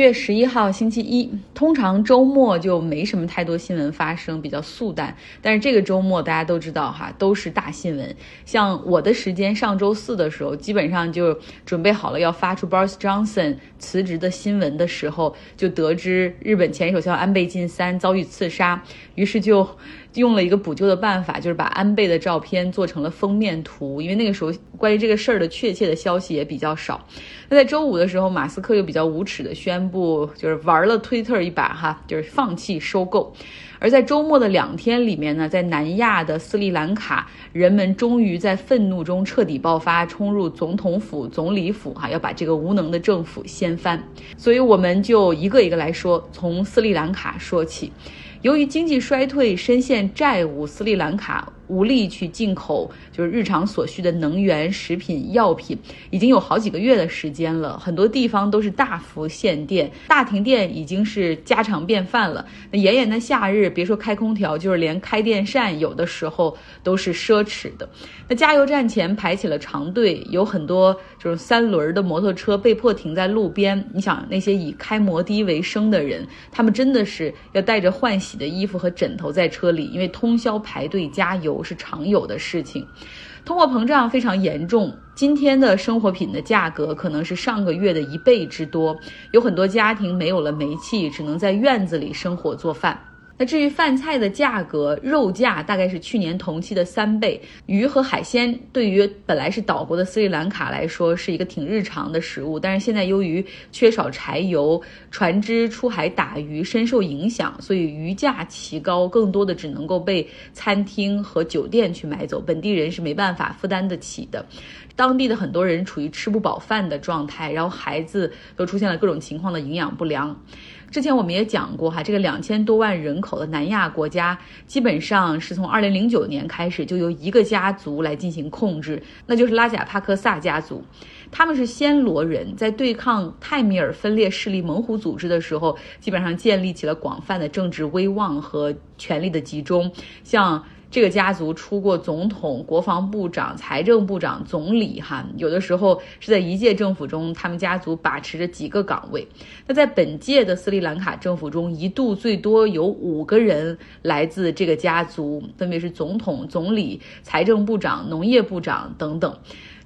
月十一号星期一，通常周末就没什么太多新闻发生，比较素淡。但是这个周末大家都知道哈，都是大新闻。像我的时间，上周四的时候，基本上就准备好了要发出 Boris Johnson 辞职的新闻的时候，就得知日本前首相安倍晋三遭遇刺杀，于是就。用了一个补救的办法，就是把安倍的照片做成了封面图，因为那个时候关于这个事儿的确切的消息也比较少。那在周五的时候，马斯克又比较无耻的宣布，就是玩了推特一把哈，就是放弃收购。而在周末的两天里面呢，在南亚的斯里兰卡，人们终于在愤怒中彻底爆发，冲入总统府、总理府哈，要把这个无能的政府掀翻。所以我们就一个一个来说，从斯里兰卡说起。由于经济衰退，深陷债务，斯里兰卡。无力去进口就是日常所需的能源、食品、药品，已经有好几个月的时间了。很多地方都是大幅限电，大停电已经是家常便饭了。那炎炎的夏日，别说开空调，就是连开电扇，有的时候都是奢侈的。那加油站前排起了长队，有很多就是三轮的摩托车被迫停在路边。你想，那些以开摩的为生的人，他们真的是要带着换洗的衣服和枕头在车里，因为通宵排队加油。不是常有的事情，通货膨胀非常严重。今天的生活品的价格可能是上个月的一倍之多，有很多家庭没有了煤气，只能在院子里生火做饭。那至于饭菜的价格，肉价大概是去年同期的三倍。鱼和海鲜对于本来是岛国的斯里兰卡来说是一个挺日常的食物，但是现在由于缺少柴油，船只出海打鱼深受影响，所以鱼价奇高，更多的只能够被餐厅和酒店去买走，本地人是没办法负担得起的。当地的很多人处于吃不饱饭的状态，然后孩子都出现了各种情况的营养不良。之前我们也讲过哈，这个两千多万人口的南亚国家，基本上是从二零零九年开始就由一个家族来进行控制，那就是拉贾帕克萨家族。他们是暹罗人，在对抗泰米尔分裂势力猛虎组织的时候，基本上建立起了广泛的政治威望和权力的集中，像。这个家族出过总统、国防部长、财政部长、总理，哈，有的时候是在一届政府中，他们家族把持着几个岗位。那在本届的斯里兰卡政府中，一度最多有五个人来自这个家族，分别是总统、总理、财政部长、农业部长等等。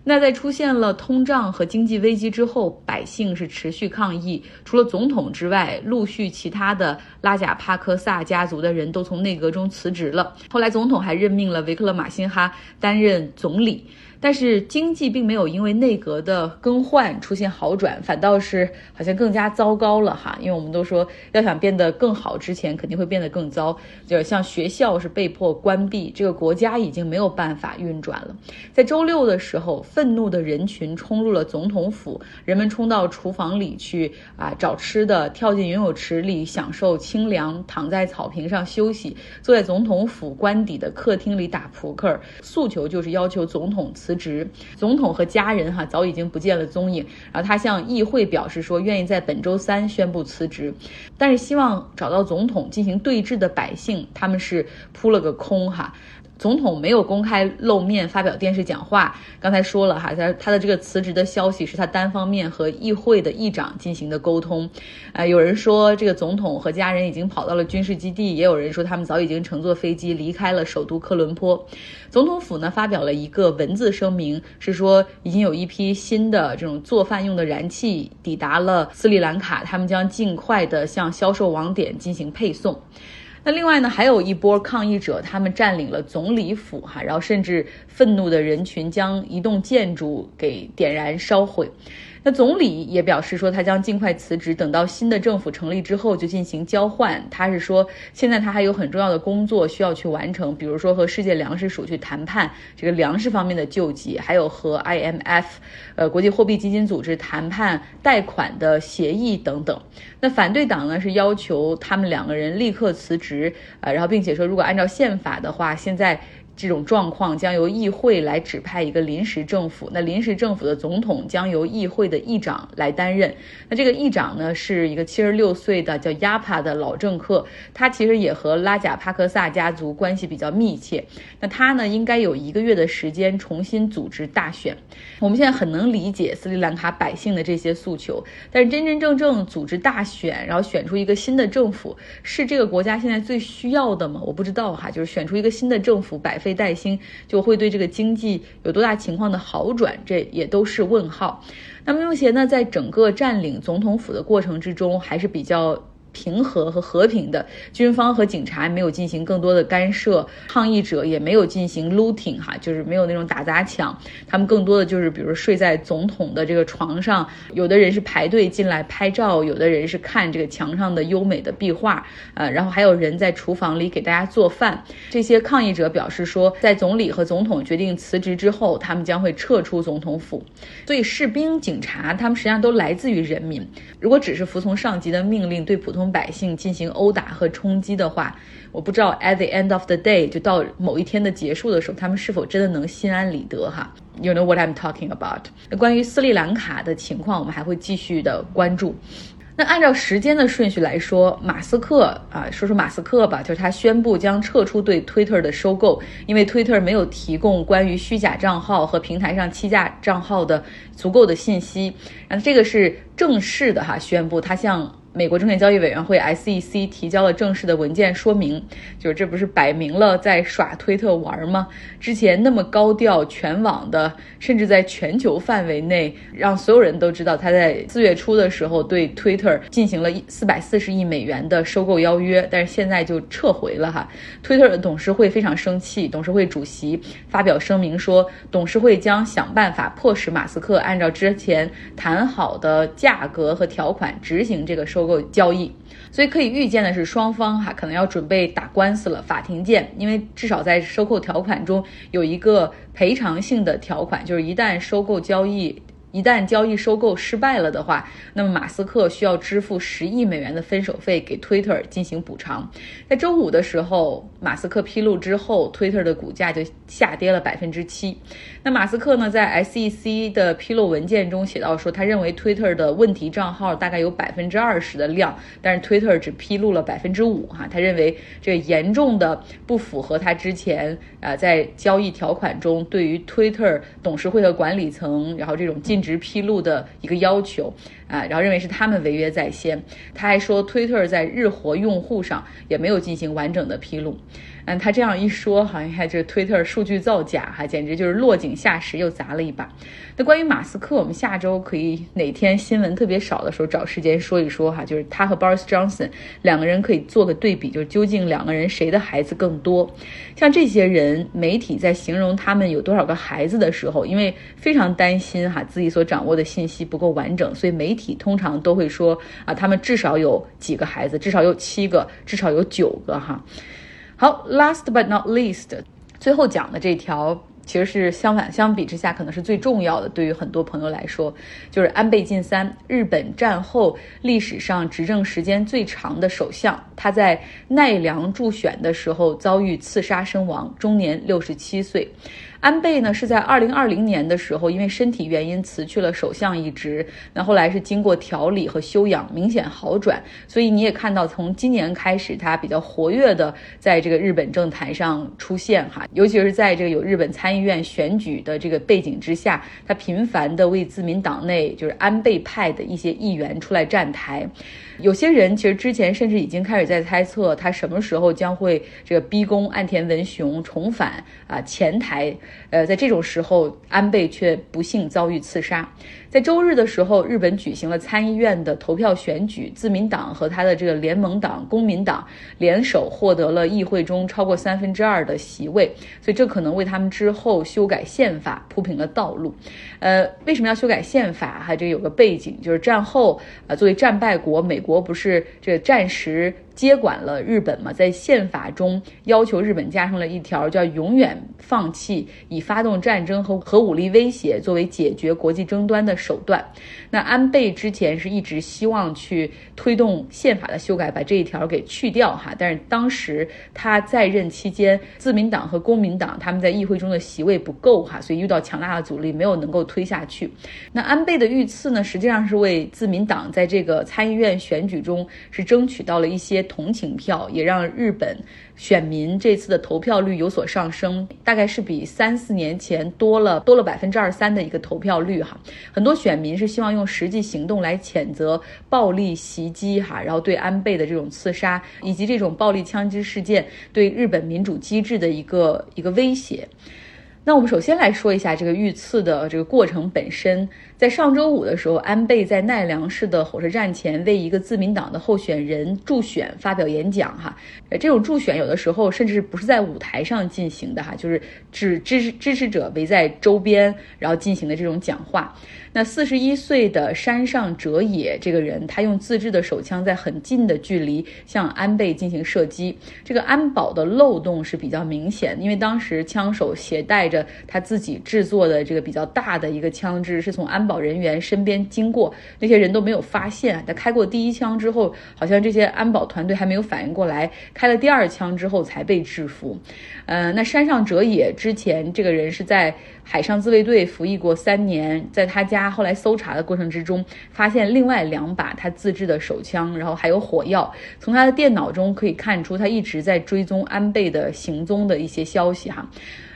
那在出现了通胀和经济危机之后，百姓是持续抗议。除了总统之外，陆续其他的拉贾帕克萨家族的人都从内阁中辞职了。后来，总统还任命了维克勒马辛哈担任总理。但是经济并没有因为内阁的更换出现好转，反倒是好像更加糟糕了哈。因为我们都说要想变得更好，之前肯定会变得更糟。就像学校是被迫关闭，这个国家已经没有办法运转了。在周六的时候，愤怒的人群冲入了总统府，人们冲到厨房里去啊找吃的，跳进游泳池里享受清凉，躺在草坪上休息，坐在总统府官邸的客厅里打扑克，诉求就是要求总统辞。职，总统和家人哈早已经不见了踪影。然后他向议会表示说，愿意在本周三宣布辞职，但是希望找到总统进行对峙的百姓，他们是扑了个空哈。总统没有公开露面发表电视讲话。刚才说了哈，他他的这个辞职的消息是他单方面和议会的议长进行的沟通。啊，有人说这个总统和家人已经跑到了军事基地，也有人说他们早已经乘坐飞机离开了首都科伦坡。总统府呢发表了一个文字声明，是说已经有一批新的这种做饭用的燃气抵达了斯里兰卡，他们将尽快的向销售网点进行配送。那另外呢，还有一波抗议者，他们占领了总理府，哈，然后甚至愤怒的人群将一栋建筑给点燃烧毁。那总理也表示说，他将尽快辞职，等到新的政府成立之后就进行交换。他是说，现在他还有很重要的工作需要去完成，比如说和世界粮食署去谈判这个粮食方面的救济，还有和 IMF，呃，国际货币基金组织谈判贷款的协议等等。那反对党呢是要求他们两个人立刻辞职，啊，然后并且说，如果按照宪法的话，现在。这种状况将由议会来指派一个临时政府，那临时政府的总统将由议会的议长来担任。那这个议长呢，是一个七十六岁的叫亚帕的老政客，他其实也和拉贾帕克萨家族关系比较密切。那他呢，应该有一个月的时间重新组织大选。我们现在很能理解斯里兰卡百姓的这些诉求，但是真真正正组织大选，然后选出一个新的政府，是这个国家现在最需要的吗？我不知道哈，就是选出一个新的政府百。非带薪就会对这个经济有多大情况的好转，这也都是问号。那么目前呢，在整个占领总统府的过程之中，还是比较。平和和和平的军方和警察没有进行更多的干涉，抗议者也没有进行 looting 哈，就是没有那种打砸抢，他们更多的就是比如睡在总统的这个床上，有的人是排队进来拍照，有的人是看这个墙上的优美的壁画，呃，然后还有人在厨房里给大家做饭。这些抗议者表示说，在总理和总统决定辞职之后，他们将会撤出总统府。所以士兵、警察他们实际上都来自于人民，如果只是服从上级的命令，对普通。百姓进行殴打和冲击的话，我不知道 at the end of the day 就到某一天的结束的时候，他们是否真的能心安理得哈？You know what I'm talking about？那关于斯里兰卡的情况，我们还会继续的关注。那按照时间的顺序来说，马斯克啊，说说马斯克吧，就是他宣布将撤出对 Twitter 的收购，因为 Twitter 没有提供关于虚假账号和平台上欺诈账号的足够的信息。然后这个是正式的哈，宣布他向。美国证券交易委员会 SEC 提交了正式的文件说明，就是这不是摆明了在耍推特玩吗？之前那么高调全网的，甚至在全球范围内让所有人都知道他在四月初的时候对 Twitter 进行了四百四十亿美元的收购邀约，但是现在就撤回了哈。Twitter 的董事会非常生气，董事会主席发表声明说，董事会将想办法迫使马斯克按照之前谈好的价格和条款执行这个收。收购交易，所以可以预见的是，双方哈可能要准备打官司了，法庭见。因为至少在收购条款中有一个赔偿性的条款，就是一旦收购交易。一旦交易收购失败了的话，那么马斯克需要支付十亿美元的分手费给 Twitter 进行补偿。在周五的时候，马斯克披露之后，Twitter 的股价就下跌了百分之七。那马斯克呢，在 SEC 的披露文件中写到说，他认为 Twitter 的问题账号大概有百分之二十的量，但是 Twitter 只披露了百分之五哈。他认为这严重的不符合他之前啊在交易条款中对于 Twitter 董事会和管理层，然后这种禁。直披露的一个要求啊，然后认为是他们违约在先。他还说推特在日活用户上也没有进行完整的披露。嗯，他这样一说，好像还这 Twitter 数据造假，哈，简直就是落井下石，又砸了一把。那关于马斯克，我们下周可以哪天新闻特别少的时候找时间说一说哈，就是他和 Boris Johnson 两个人可以做个对比，就是究竟两个人谁的孩子更多？像这些人，媒体在形容他们有多少个孩子的时候，因为非常担心哈自己所掌握的信息不够完整，所以媒体通常都会说啊，他们至少有几个孩子，至少有七个，至少有九个哈。好，last but not least，最后讲的这条其实是相反，相比之下可能是最重要的。对于很多朋友来说，就是安倍晋三，日本战后历史上执政时间最长的首相。他在奈良助选的时候遭遇刺杀身亡，终年六十七岁。安倍呢是在二零二零年的时候，因为身体原因辞去了首相一职。那后来是经过调理和休养，明显好转。所以你也看到，从今年开始，他比较活跃的在这个日本政坛上出现哈，尤其是在这个有日本参议院选举的这个背景之下，他频繁的为自民党内就是安倍派的一些议员出来站台。有些人其实之前甚至已经开始在猜测，他什么时候将会这个逼宫岸田文雄重返啊前台。呃，在这种时候，安倍却不幸遭遇刺杀。在周日的时候，日本举行了参议院的投票选举，自民党和他的这个联盟党公民党联手获得了议会中超过三分之二的席位，所以这可能为他们之后修改宪法铺平了道路。呃，为什么要修改宪法？哈，这有个背景，就是战后啊，作为战败国，美国不是这个暂时接管了日本嘛，在宪法中要求日本加上了一条，叫永远放弃以发动战争和核武力威胁作为解决国际争端的手段。那安倍之前是一直希望去推动宪法的修改，把这一条给去掉哈。但是当时他在任期间，自民党和公民党他们在议会中的席位不够哈，所以遇到强大的阻力，没有能够推下去。那安倍的遇刺呢，实际上是为自民党在这个参议院选举中是争取到了一些。同情票也让日本选民这次的投票率有所上升，大概是比三四年前多了多了百分之二三的一个投票率哈。很多选民是希望用实际行动来谴责暴力袭击哈，然后对安倍的这种刺杀以及这种暴力枪击事件对日本民主机制的一个一个威胁。那我们首先来说一下这个遇刺的这个过程本身。在上周五的时候，安倍在奈良市的火车站前为一个自民党的候选人助选发表演讲。哈，呃，这种助选有的时候甚至不是在舞台上进行的，哈，就是只支持支持者围在周边，然后进行的这种讲话。那四十一岁的山上哲也这个人，他用自制的手枪在很近的距离向安倍进行射击。这个安保的漏洞是比较明显，因为当时枪手携带着他自己制作的这个比较大的一个枪支，是从安保保人员身边经过，那些人都没有发现。他开过第一枪之后，好像这些安保团队还没有反应过来，开了第二枪之后才被制服。呃，那山上哲也之前这个人是在海上自卫队服役过三年，在他家后来搜查的过程之中，发现另外两把他自制的手枪，然后还有火药。从他的电脑中可以看出，他一直在追踪安倍的行踪的一些消息哈。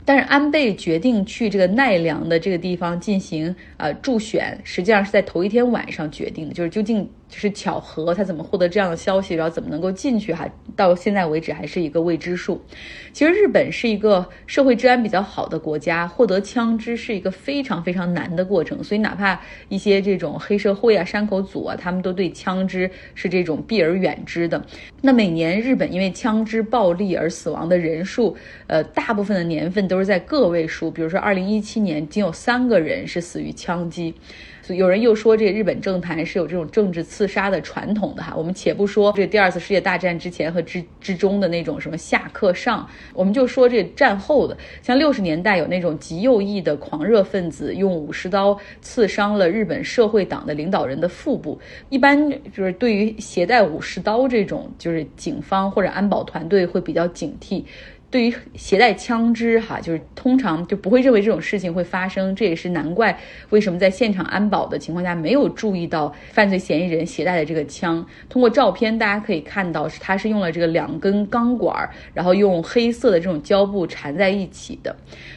但是安倍决定去这个奈良的这个地方进行呃助选，实际上是在头一天晚上决定的，就是究竟。就是巧合，他怎么获得这样的消息，然后怎么能够进去？哈，到现在为止还是一个未知数。其实日本是一个社会治安比较好的国家，获得枪支是一个非常非常难的过程。所以哪怕一些这种黑社会啊、山口组啊，他们都对枪支是这种避而远之的。那每年日本因为枪支暴力而死亡的人数，呃，大部分的年份都是在个位数。比如说，二零一七年仅有三个人是死于枪击。有人又说，这日本政坛是有这种政治刺杀的传统的哈。我们且不说这第二次世界大战之前和之之中的那种什么下克上，我们就说这战后的，像六十年代有那种极右翼的狂热分子用武士刀刺伤了日本社会党的领导人的腹部。一般就是对于携带武士刀这种，就是警方或者安保团队会比较警惕。对于携带枪支，哈，就是通常就不会认为这种事情会发生，这也是难怪为什么在现场安保的情况下没有注意到犯罪嫌疑人携带的这个枪。通过照片大家可以看到，是他是用了这个两根钢管，然后用黑色的这种胶布缠在一起的。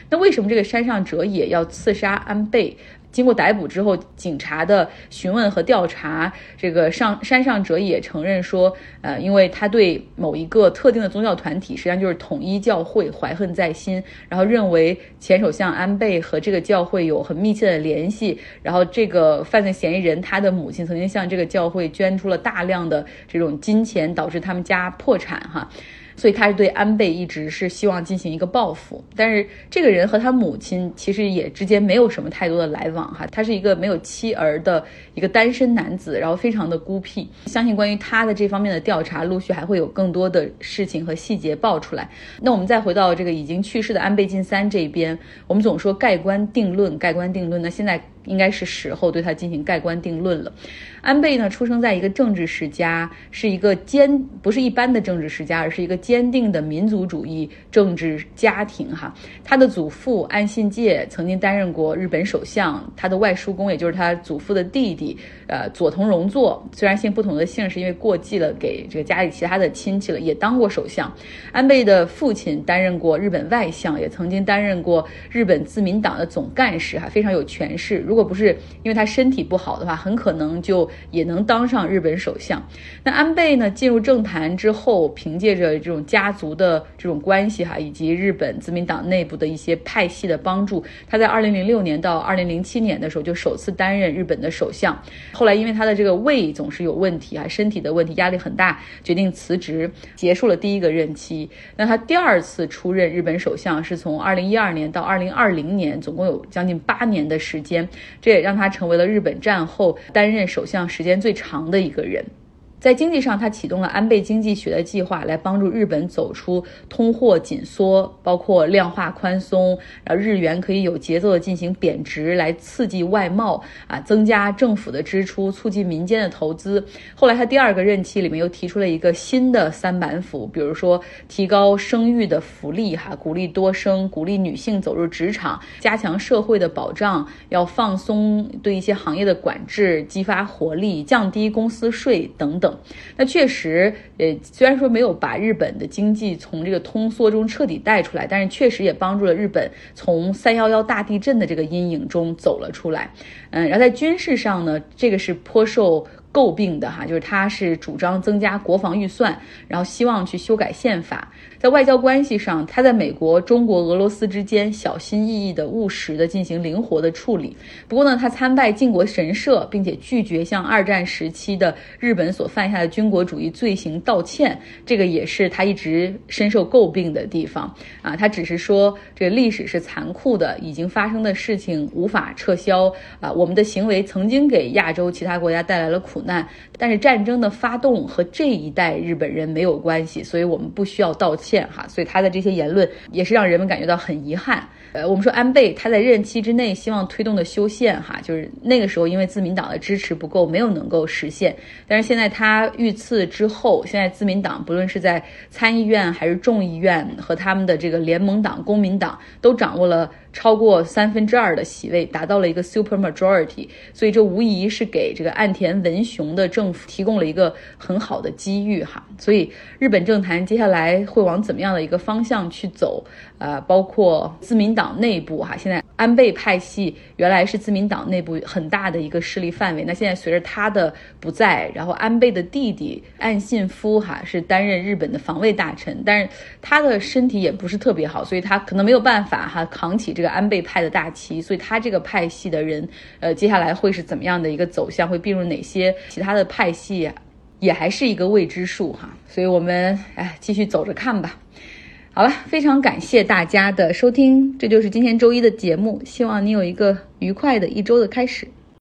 那为什么这个山上哲也要刺杀安倍？经过逮捕之后，警察的询问和调查，这个上山上哲也承认说，呃，因为他对某一个特定的宗教团体，实际上就是统一教会怀恨在心，然后认为前首相安倍和这个教会有很密切的联系，然后这个犯罪嫌疑人他的母亲曾经向这个教会捐出了大量的这种金钱，导致他们家破产，哈。所以他是对安倍一直是希望进行一个报复，但是这个人和他母亲其实也之间没有什么太多的来往哈，他是一个没有妻儿的一个单身男子，然后非常的孤僻。相信关于他的这方面的调查，陆续还会有更多的事情和细节爆出来。那我们再回到这个已经去世的安倍晋三这边，我们总说盖棺定论，盖棺定论，那现在。应该是时候对他进行盖棺定论了。安倍呢，出生在一个政治世家，是一个坚不是一般的政治世家，而是一个坚定的民族主义政治家庭哈。他的祖父安信介曾经担任过日本首相，他的外叔公也就是他祖父的弟弟，呃，佐藤荣作虽然姓不同的姓，是因为过继了给这个家里其他的亲戚了，也当过首相。安倍的父亲担任过日本外相，也曾经担任过日本自民党的总干事哈，非常有权势。如果不是因为他身体不好的话，很可能就也能当上日本首相。那安倍呢？进入政坛之后，凭借着这种家族的这种关系哈，以及日本自民党内部的一些派系的帮助，他在二零零六年到二零零七年的时候就首次担任日本的首相。后来因为他的这个胃总是有问题啊，身体的问题，压力很大，决定辞职，结束了第一个任期。那他第二次出任日本首相是从二零一二年到二零二零年，总共有将近八年的时间。这也让他成为了日本战后担任首相时间最长的一个人。在经济上，他启动了安倍经济学的计划，来帮助日本走出通货紧缩，包括量化宽松，然后日元可以有节奏的进行贬值，来刺激外贸啊，增加政府的支出，促进民间的投资。后来他第二个任期里面又提出了一个新的三板斧，比如说提高生育的福利，哈，鼓励多生，鼓励女性走入职场，加强社会的保障，要放松对一些行业的管制，激发活力，降低公司税等等。那确实，呃，虽然说没有把日本的经济从这个通缩中彻底带出来，但是确实也帮助了日本从三幺幺大地震的这个阴影中走了出来。嗯，然后在军事上呢，这个是颇受。诟病的哈，就是他是主张增加国防预算，然后希望去修改宪法。在外交关系上，他在美国、中国、俄罗斯之间小心翼翼的、务实的进行灵活的处理。不过呢，他参拜靖国神社，并且拒绝向二战时期的日本所犯下的军国主义罪行道歉，这个也是他一直深受诟病的地方啊。他只是说，这个历史是残酷的，已经发生的事情无法撤销啊。我们的行为曾经给亚洲其他国家带来了苦苦。难，但是战争的发动和这一代日本人没有关系，所以我们不需要道歉哈。所以他的这些言论也是让人们感觉到很遗憾。呃，我们说安倍他在任期之内希望推动的修宪哈，就是那个时候因为自民党的支持不够，没有能够实现。但是现在他遇刺之后，现在自民党不论是在参议院还是众议院和他们的这个联盟党公民党都掌握了。超过三分之二的席位，达到了一个 super majority，所以这无疑是给这个岸田文雄的政府提供了一个很好的机遇哈。所以日本政坛接下来会往怎么样的一个方向去走？呃，包括自民党内部哈，现在安倍派系原来是自民党内部很大的一个势力范围，那现在随着他的不在，然后安倍的弟弟岸信夫哈是担任日本的防卫大臣，但是他的身体也不是特别好，所以他可能没有办法哈扛起这。个安倍派的大旗，所以他这个派系的人，呃，接下来会是怎么样的一个走向？会并入哪些其他的派系，也还是一个未知数哈。所以我们哎，继续走着看吧。好了，非常感谢大家的收听，这就是今天周一的节目，希望你有一个愉快的一周的开始。